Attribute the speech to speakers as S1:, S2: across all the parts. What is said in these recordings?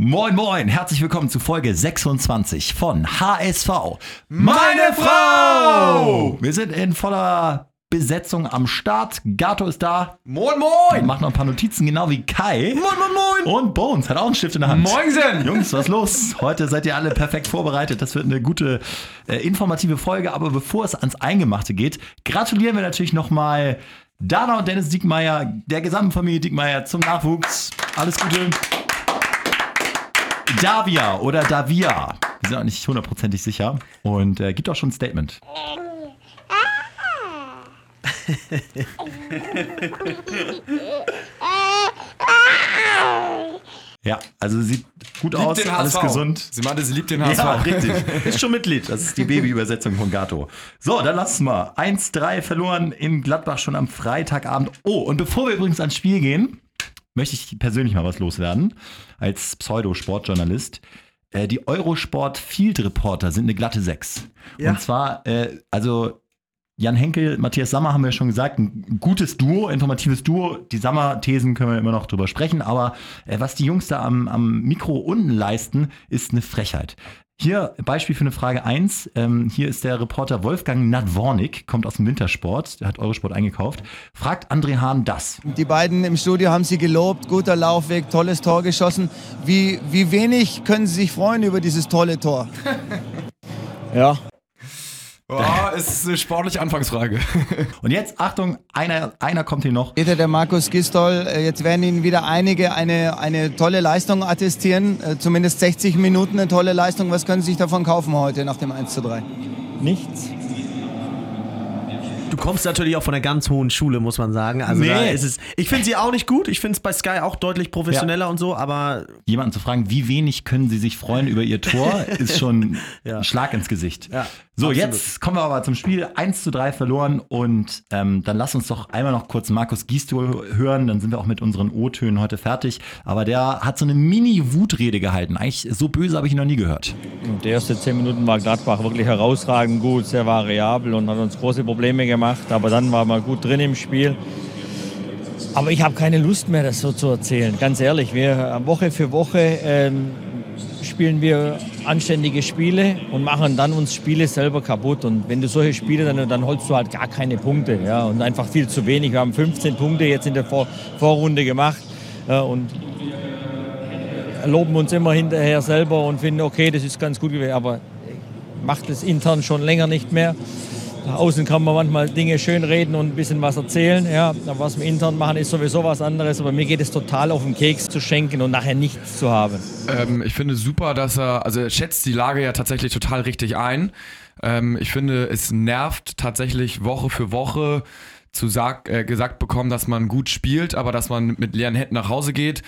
S1: Moin, moin, herzlich willkommen zu Folge 26 von HSV. Meine Frau! Wir sind in voller Besetzung am Start. Gato ist da.
S2: Moin, moin!
S1: Macht noch ein paar Notizen, genau wie Kai.
S2: Moin, moin, moin!
S1: Und Bones hat auch einen Stift in der Hand.
S2: Moinsen!
S1: Jungs, was los? Heute seid ihr alle perfekt vorbereitet. Das wird eine gute, äh, informative Folge. Aber bevor es ans Eingemachte geht, gratulieren wir natürlich nochmal Dana und Dennis Diekmeyer, der gesamten Familie Diekmeyer zum Nachwuchs. Alles Gute. Davia oder Davia. Wir sind auch nicht hundertprozentig sicher. Und äh, gibt auch schon ein Statement. Ja, also sieht gut
S2: Liebt
S1: aus, alles
S2: HSV.
S1: gesund.
S2: Sie meinte, sie liebt den HSV.
S1: Ja, richtig. Ist schon Mitglied. Das ist die Babyübersetzung von Gato. So, dann lass es mal. 1-3 verloren in Gladbach schon am Freitagabend. Oh, und bevor wir übrigens ans Spiel gehen, möchte ich persönlich mal was loswerden. Als Pseudo-Sportjournalist. Äh, die Eurosport Field Reporter sind eine glatte 6.
S3: Ja.
S1: Und zwar, äh, also Jan Henkel, Matthias Sammer haben wir schon gesagt, ein gutes Duo, informatives Duo. Die Sammer-Thesen können wir immer noch drüber sprechen, aber äh, was die Jungs da am, am Mikro unten leisten, ist eine Frechheit. Hier Beispiel für eine Frage 1. Ähm, hier ist der Reporter Wolfgang Nadwornik, kommt aus dem Wintersport, der hat Eurosport eingekauft. Fragt André Hahn das.
S3: Die beiden im Studio haben Sie gelobt, guter Laufweg, tolles Tor geschossen. Wie, wie wenig können Sie sich freuen über dieses tolle Tor? ja,
S2: Ja, es ist eine sportliche Anfangsfrage.
S1: Und jetzt, Achtung, einer, einer kommt hier noch.
S3: Peter, der Markus Gistol, äh, jetzt werden Ihnen wieder einige eine, eine tolle Leistung attestieren. Äh, Zumindest 60 Minuten eine tolle Leistung. Was können Sie sich davon kaufen heute nach dem 1 zu 3?
S4: Nichts. Du kommst natürlich auch von einer ganz hohen Schule, muss man sagen. Also
S1: Nee.
S4: da ist es. Ich finde sie auch nicht gut. Ich finde es bei Sky auch deutlich professioneller und so, aber
S1: Jemanden zu fragen, wie wenig können Sie sich freuen über Ihr Tor, ist schon
S4: Ja.
S1: ein Schlag ins Gesicht.
S4: Ja,
S1: so,
S4: absolut.
S1: jetzt kommen wir aber zum Spiel. 1 zu 3 verloren und ähm, dann lass uns doch einmal noch kurz Markus Gisto hören, dann sind wir auch mit unseren O-Tönen heute fertig. Aber der hat so eine Mini-Wutrede gehalten. Eigentlich so böse habe ich ihn noch nie gehört.
S5: Die ersten zehn Minuten war Gladbach wirklich herausragend gut, sehr variabel und hat uns große Probleme gemacht. Aber dann waren wir gut drin im Spiel. Aber ich habe keine Lust mehr, das so zu erzählen. Ganz ehrlich, wir Woche für Woche ähm, spielen wir anständige Spiele und machen dann uns Spiele selber kaputt. Und wenn du solche Spiele, dann, dann holst du halt gar keine Punkte. Ja, und einfach viel zu wenig. Wir haben 15 Punkte jetzt in der Vor Vorrunde gemacht. Ja, und loben uns immer hinterher selber und finden, okay, das ist ganz gut gewesen, aber macht es intern schon länger nicht mehr. Nach außen kann man manchmal Dinge schön reden und ein bisschen was erzählen, ja, aber was wir intern machen, ist sowieso was anderes, aber mir geht es total auf den Keks zu schenken und nachher nichts zu haben.
S2: ähm, ich finde super, dass er, also er schätzt die Lage ja tatsächlich total richtig ein. Ähm, ich finde, es nervt tatsächlich Woche für Woche zu sag, äh, gesagt bekommen, dass man gut spielt, aber dass man mit leeren Händen nach Hause geht.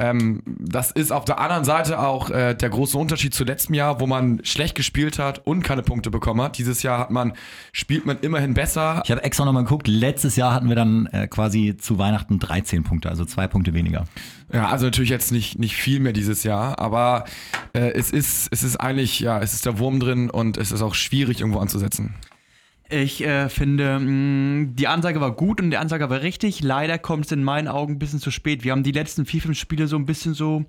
S2: Ähm, das ist auf der anderen Seite auch äh, der große Unterschied zu letztem Jahr, wo man schlecht gespielt hat und keine Punkte bekommen hat. Dieses Jahr hat man, spielt man immerhin besser.
S1: Ich habe extra nochmal geguckt, letztes Jahr hatten wir dann äh, quasi zu Weihnachten 13 Punkte, also zwei Punkte weniger.
S2: Ja, also natürlich jetzt nicht, nicht viel mehr dieses Jahr, aber äh, es, ist, es ist eigentlich, ja, es ist der Wurm drin und es ist auch schwierig irgendwo anzusetzen.
S6: Ich äh, finde, mh, die Ansage war gut und die Ansage war richtig. Leider kommt es in meinen Augen ein bisschen zu spät. Wir haben die letzten vier, fünf Spiele so ein bisschen so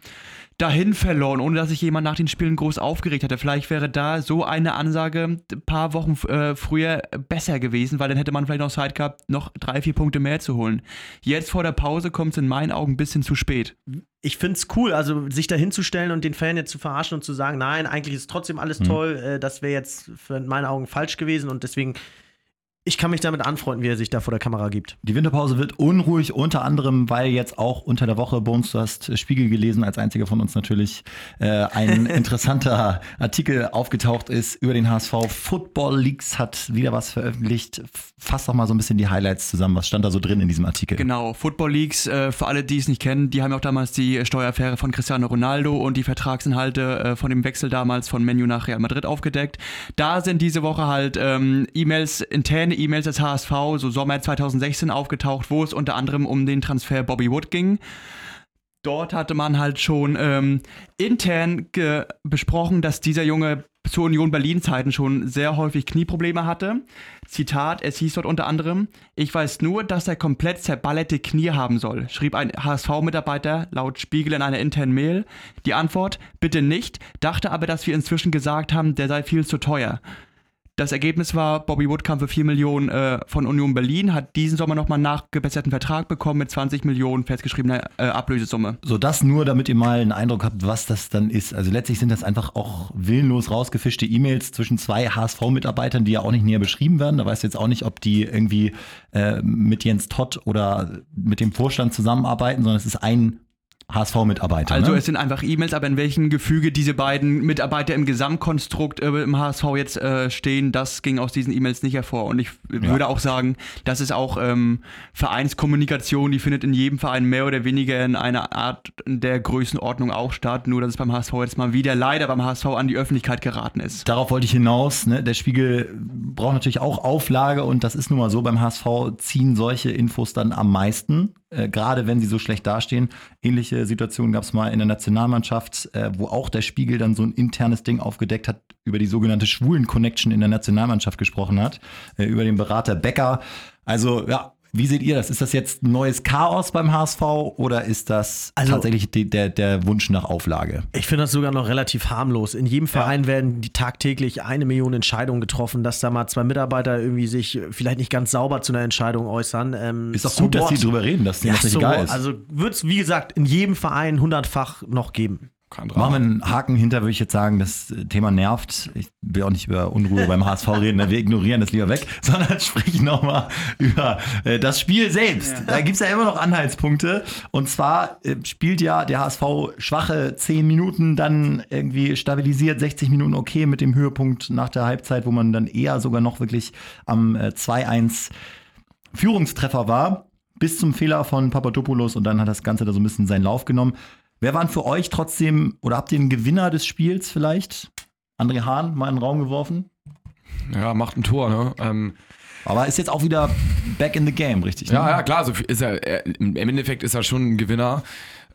S6: dahin verloren, ohne dass sich jemand nach den Spielen groß aufgeregt hatte. Vielleicht wäre da so eine Ansage ein paar Wochen äh, früher besser gewesen, weil dann hätte man vielleicht noch Zeit gehabt, noch drei, vier Punkte mehr zu holen. Jetzt vor der Pause kommt es in meinen Augen ein bisschen zu spät.
S4: ich finde es cool, also sich da hinzustellen und den Fan jetzt zu verarschen und zu sagen, nein, eigentlich ist trotzdem alles toll, äh, das wäre jetzt für in meinen Augen falsch gewesen und deswegen, ich kann mich damit anfreunden, wie er sich da vor der Kamera gibt.
S1: Die Winterpause wird unruhig, unter anderem, weil jetzt auch unter der Woche, Bones, du hast äh, Spiegel gelesen, als einziger von uns natürlich, äh, ein interessanter Artikel aufgetaucht ist über den HSV. Football Leaks hat wieder was veröffentlicht. Fass doch mal so ein bisschen die Highlights zusammen. Was stand da so drin in diesem Artikel?
S6: Genau, Football Leagues, äh, für alle, die es nicht kennen, die haben ja auch damals die äh, Steueraffäre von Cristiano Ronaldo und die Vertragsinhalte äh, von dem Wechsel damals von Menu nach Real Madrid aufgedeckt. Da sind diese Woche halt ähm, E-Mails, interne E-Mails des HSV, so Sommer 2016 aufgetaucht, wo es unter anderem um den Transfer Bobby Wood ging. Dort hatte man halt schon ähm, intern besprochen, dass dieser Junge zu Union Berlin-Zeiten schon sehr häufig Knieprobleme hatte. Zitat, es hieß dort unter anderem, ich weiß nur, dass er komplett zerballerte Knie haben soll, schrieb ein HSV-Mitarbeiter laut Spiegel in einer internen Mail. Die Antwort, bitte nicht, dachte aber, dass wir inzwischen gesagt haben, der sei viel zu teuer. Das Ergebnis war, Bobby Wood kam für 4 Millionen äh, von Union Berlin, hat diesen Sommer nochmal einen nachgebesserten Vertrag bekommen mit 20 Millionen festgeschriebener äh, Ablösesumme.
S1: So, das nur, damit ihr mal einen Eindruck habt, was das dann ist. Also letztlich sind das einfach auch willenlos rausgefischte E-Mails zwischen zwei HSV-Mitarbeitern, die ja auch nicht näher beschrieben werden. Da weißt du jetzt auch nicht, ob die irgendwie äh, mit Jens Todd oder mit dem Vorstand zusammenarbeiten, sondern es ist ein HSV-Mitarbeiter.
S6: Also
S1: ne?
S6: es sind einfach E-Mails, aber in welchem Gefüge diese beiden Mitarbeiter im Gesamtkonstrukt äh, im HSV jetzt äh, stehen, das ging aus diesen E-Mails nicht hervor. Und ich
S1: Ja.
S6: würde auch sagen, das ist auch ähm, Vereinskommunikation, die findet in jedem Verein mehr oder weniger in einer Art der Größenordnung auch statt, nur dass es beim HSV jetzt mal wieder leider beim HSV an die Öffentlichkeit geraten ist.
S1: Darauf wollte ich hinaus. Ne? Der Spiegel braucht natürlich auch Auflage und das ist nun mal so. Beim HSV ziehen solche Infos dann am meisten, äh, gerade wenn sie so schlecht dastehen. Ähnliche Situationen gab es mal in der Nationalmannschaft, äh, wo auch der Spiegel dann so ein internes Ding aufgedeckt hat, über die sogenannte Schwulen-Connection in der Nationalmannschaft gesprochen hat, äh, über den Berater Becker. Also ja. Wie seht ihr das? Ist das jetzt ein neues Chaos beim HSV oder ist das
S4: Also-
S1: tatsächlich die, der, der Wunsch nach Auflage?
S4: Ich finde das sogar noch relativ harmlos. In jedem Verein werden die tagtäglich eine Million Entscheidungen getroffen, dass da mal zwei Mitarbeiter irgendwie sich vielleicht nicht ganz sauber zu einer Entscheidung äußern. Ähm,
S1: Ist doch
S4: so
S1: gut, dass sie drüber reden, dass denen
S4: ja,
S1: das nicht
S4: so,
S1: egal ist.
S4: Also wird es, wie gesagt, in jedem Verein hundertfach noch geben.
S2: Kein
S1: Machen wir einen Haken hinter, würde ich jetzt sagen, das Thema nervt. Ich will auch nicht über Unruhe beim HSV reden, ne? wir ignorieren das lieber weg, sondern sprechen nochmal über äh, das Spiel selbst. Da gibt es ja immer noch Anhaltspunkte. Und zwar äh, spielt ja der HSV schwache 10 Minuten, dann irgendwie stabilisiert, 60 Minuten okay mit dem Höhepunkt nach der Halbzeit, wo man dann eher sogar noch wirklich am äh, 2-1 Führungstreffer war, bis zum Fehler von Papadopoulos und dann hat das Ganze da so ein bisschen seinen Lauf genommen. Wer waren für euch trotzdem, oder habt ihr einen Gewinner des Spiels vielleicht? André Hahn mal in den Raum geworfen?
S2: Ja, macht ein Tor, ne? Ähm,
S1: Aber ist jetzt auch wieder back in the game, richtig?
S2: Ja,
S1: ne?
S2: ja, klar, so viel ist er, er, im Endeffekt ist er schon ein Gewinner.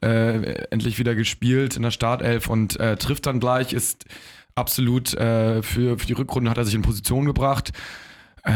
S2: Äh, endlich wieder gespielt in der Startelf und äh, trifft dann gleich, ist absolut äh, für, für die Rückrunde hat er sich in Position gebracht. Äh,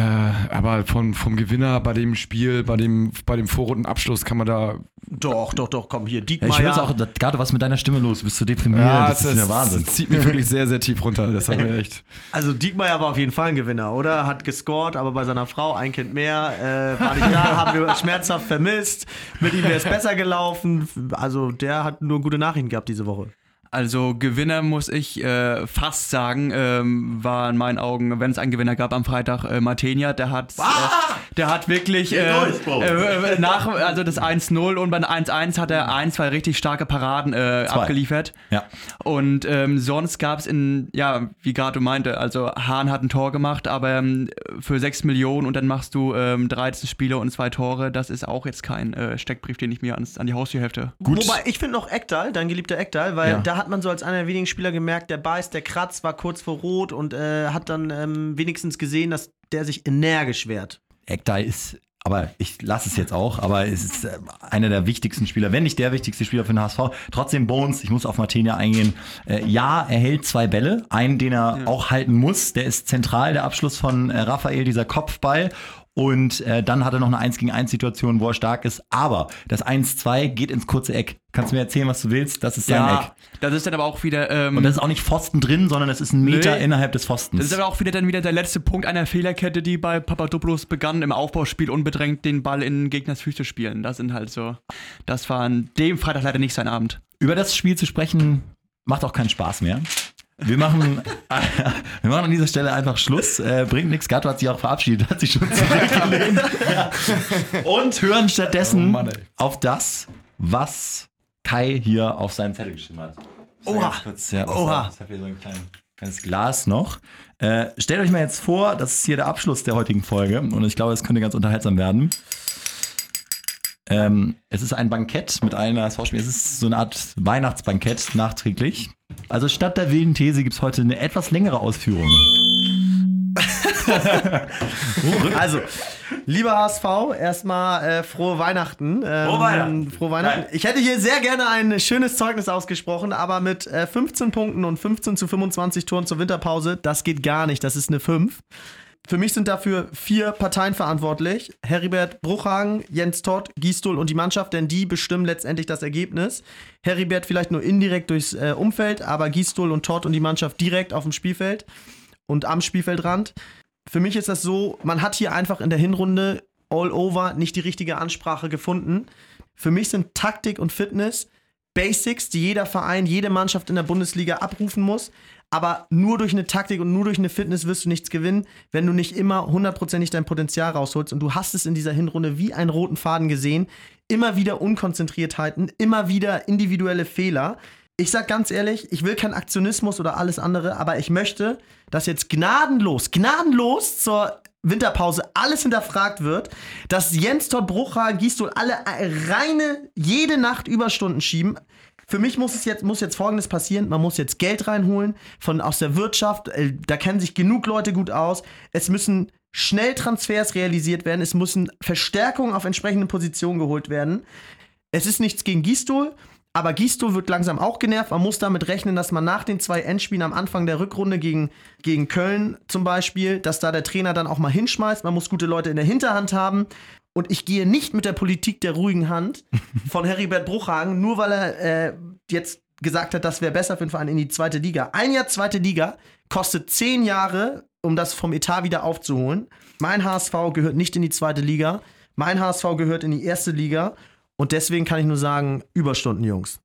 S2: aber von, vom Gewinner bei dem Spiel, bei dem, bei dem Vorrundenabschluss kann man da.
S4: Doch, doch, doch, komm hier,
S1: Ja,
S4: Diekmeyer.
S1: ich höre auch, gerade was mit deiner Stimme los? Bist du deprimiert? das ist ja Wahnsinn.
S2: zieht mich wirklich sehr, sehr tief runter. Das hat mir echt.
S4: Also Diekmeyer war auf jeden Fall ein Gewinner, oder? Hat gescored, aber bei seiner Frau ein Kind mehr. Äh, war nicht da, haben wir schmerzhaft vermisst. Mit ihm wäre es besser gelaufen. Also der hat nur gute Nachrichten gehabt diese Woche.
S6: Also Gewinner muss ich äh, fast sagen, ähm, war in meinen Augen, wenn es einen Gewinner gab am Freitag, äh, Martenia, der hat, äh, der hat wirklich äh,
S1: Bro.
S6: äh, nach, also das 1-0 und beim 1-1 hat er ein, zwei richtig starke Paraden äh, abgeliefert.
S1: Ja.
S6: Und ähm, sonst gab es in, ja, wie gerade du meinte, also Hahn hat ein Tor gemacht, aber ähm, für 6 Millionen und dann machst du ähm, 13 Spiele und zwei Tore, das ist auch jetzt kein äh, Steckbrief, den ich mir ans, an die Haustür hefte.
S1: Gut.
S4: Wobei, ich finde noch Ekdal, dein geliebter Ekdal, weil
S1: Ja.
S4: da hat man so als einer der wenigen Spieler gemerkt, der beißt, der kratzt, war kurz vor Rot und äh, hat dann ähm, wenigstens gesehen, dass der sich energisch wehrt.
S1: Ekdal ist, aber ich lasse es jetzt auch, aber es ist äh, einer der wichtigsten Spieler, wenn nicht der wichtigste Spieler für den HSV. Trotzdem Bones, ich muss auf Martinia eingehen. Äh, ja, er hält zwei Bälle, einen, den er auch halten muss, der ist zentral, der Abschluss von äh, Raphael, dieser Kopfball. Und äh, dann hat er noch eine 1 gegen 1 Situation, wo er stark ist. Aber das 1-2 geht ins kurze Eck. Kannst du mir erzählen, was du willst? Das ist sein Eck.
S6: das ist dann aber auch wieder. Ähm,
S1: Und das ist auch nicht Pfosten drin, sondern es ist ein Meter
S6: Nee.
S1: innerhalb des
S6: Das
S1: Pfostens.
S6: ist aber auch wieder dann wieder der letzte Punkt einer Fehlerkette, die bei Papadopoulos begann, im Aufbauspiel unbedrängt den Ball in Gegners Füße spielen. Das sind halt so. Das war an dem Freitag leider nicht sein Abend.
S1: Über das Spiel zu sprechen, macht auch keinen Spaß mehr. Wir machen, wir machen an dieser Stelle einfach Schluss. Äh, bringt nichts. Gatto hat sich auch verabschiedet, hat sich schon zurückgelehnt. Ja. Und hören stattdessen
S2: Oh Mann,
S1: auf das, was Kai hier auf seinem Zettel geschrieben hat.
S4: Oha.
S1: Kurz, ja,
S4: Oha.
S1: Ich habe hier so ein klein, kleines Glas noch. Äh, stellt euch mal jetzt vor, das ist hier der Abschluss der heutigen Folge und ich glaube, es könnte ganz unterhaltsam werden. Ähm, es ist ein Bankett mit einer SV-Spiel. Es ist so eine Art Weihnachtsbankett nachträglich. Also statt der wilden These gibt es heute eine etwas längere Ausführung.
S4: also, lieber HSV, erstmal äh, frohe Weihnachten. Ähm,
S1: Frohe Weihnachten.
S4: Frohe Weihnachten. Ich hätte hier sehr gerne ein schönes Zeugnis ausgesprochen, aber mit äh, 15 Punkten und 15 zu 25 Toren zur Winterpause, das geht gar nicht. Das ist eine 5. Für mich sind dafür vier Parteien verantwortlich. Heribert Bruchhagen, Jens Todd, Gisdol und die Mannschaft, denn die bestimmen letztendlich das Ergebnis. Heribert vielleicht nur indirekt durchs äh, Umfeld, aber Gisdol und Todd und die Mannschaft direkt auf dem Spielfeld und am Spielfeldrand. Für mich ist das so, man hat hier einfach in der Hinrunde all over nicht die richtige Ansprache gefunden. Für mich sind Taktik und Fitness Basics, die jeder Verein, jede Mannschaft in der Bundesliga abrufen muss. Aber nur durch eine Taktik und nur durch eine Fitness wirst du nichts gewinnen, wenn du nicht immer hundertprozentig dein Potenzial rausholst. Und du hast es in dieser Hinrunde wie einen roten Faden gesehen. Immer wieder Unkonzentriertheiten, immer wieder individuelle Fehler. Ich sag ganz ehrlich, ich will keinen Aktionismus oder alles andere, aber ich möchte, dass jetzt gnadenlos, gnadenlos zur Winterpause alles hinterfragt wird, dass Jens Todd Brucher, Gisdol alle reine jede Nacht Überstunden schieben. Für mich muss es jetzt, muss jetzt folgendes passieren: Man muss jetzt Geld reinholen von aus der Wirtschaft. äh, Da kennen sich genug Leute gut aus. Es müssen schnell Transfers realisiert werden. Es müssen Verstärkungen auf entsprechenden Positionen geholt werden. Es ist nichts gegen Gisdol, aber Gisdol wird langsam auch genervt. Man muss damit rechnen, dass man nach den zwei Endspielen am Anfang der Rückrunde gegen, gegen Köln zum Beispiel, dass da der Trainer dann auch mal hinschmeißt. Man muss gute Leute in der Hinterhand haben. Und ich gehe nicht mit der Politik der ruhigen Hand von Heribert Bruchhagen, nur weil er äh, jetzt gesagt hat, das wäre besser für den Verein in die zweite Liga. Ein Jahr zweite Liga kostet zehn Jahre, um das vom Etat wieder aufzuholen. Mein HSV gehört nicht in die zweite Liga. Mein HSV gehört in die erste Liga. Und deswegen kann ich nur sagen, Überstunden, Jungs.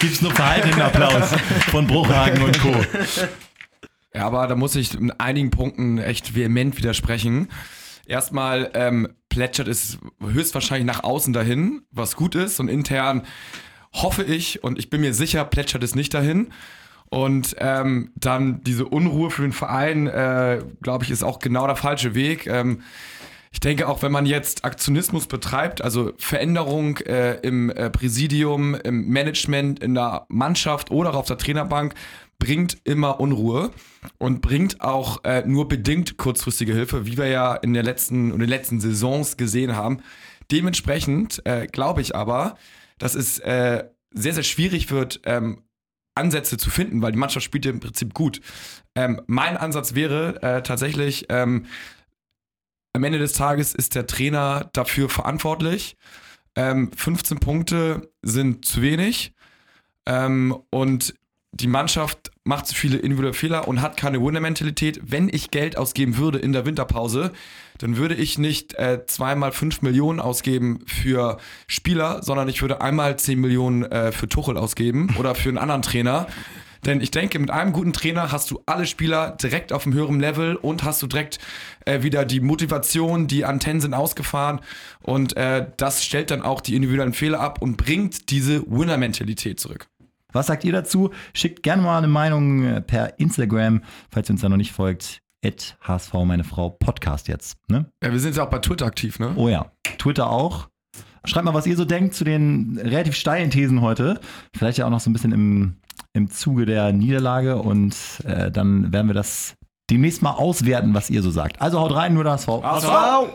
S1: Gibt's nur verhaltenen Applaus von Bruchhagen und Co.
S2: Ja, aber da muss ich in einigen Punkten echt vehement widersprechen. Erstmal ähm, plätschert es höchstwahrscheinlich nach außen dahin, was gut ist. Und intern hoffe ich und ich bin mir sicher, plätschert es nicht dahin. Und ähm, dann diese Unruhe für den Verein, äh, glaube ich, ist auch genau der falsche Weg. Ähm, ich denke auch, wenn man jetzt Aktionismus betreibt, also Veränderung äh, im äh, Präsidium, im Management, in der Mannschaft oder auch auf der Trainerbank, bringt immer Unruhe und bringt auch äh, nur bedingt kurzfristige Hilfe, wie wir ja in der letzten in den letzten Saisons gesehen haben. Dementsprechend äh, glaube ich aber, dass es äh, sehr, sehr schwierig wird, ähm, Ansätze zu finden, weil die Mannschaft spielt ja im Prinzip gut. Ähm, mein Ansatz wäre äh, tatsächlich, ähm, am Ende des Tages ist der Trainer dafür verantwortlich. Ähm, 15 Punkte sind zu wenig. Ähm, und die Mannschaft macht zu viele individuelle Fehler und hat keine Winner-Mentalität. Wenn ich Geld ausgeben würde in der Winterpause, dann würde ich nicht äh, zweimal 5 Millionen ausgeben für Spieler, sondern ich würde einmal 10 Millionen äh, für Tuchel ausgeben oder für einen anderen Trainer. Denn ich denke, mit einem guten Trainer hast du alle Spieler direkt auf einem höheren Level und hast du direkt äh, wieder die Motivation, die Antennen sind ausgefahren und äh, das stellt dann auch die individuellen Fehler ab und bringt diese Winner-Mentalität zurück.
S1: Was sagt ihr dazu? Schickt gerne mal eine Meinung äh, per Instagram, falls ihr uns da noch nicht folgt. At HSV, meine Frau, Podcast jetzt. Ne?
S2: Ja, wir sind ja auch bei Twitter aktiv, ne?
S1: Oh ja, Twitter auch. Schreibt mal, was ihr so denkt zu den relativ steilen Thesen heute. Vielleicht ja auch noch so ein bisschen im, im Zuge der Niederlage und äh, dann werden wir das demnächst mal auswerten, was ihr so sagt. Also haut rein, nur das HSV.
S2: HSV!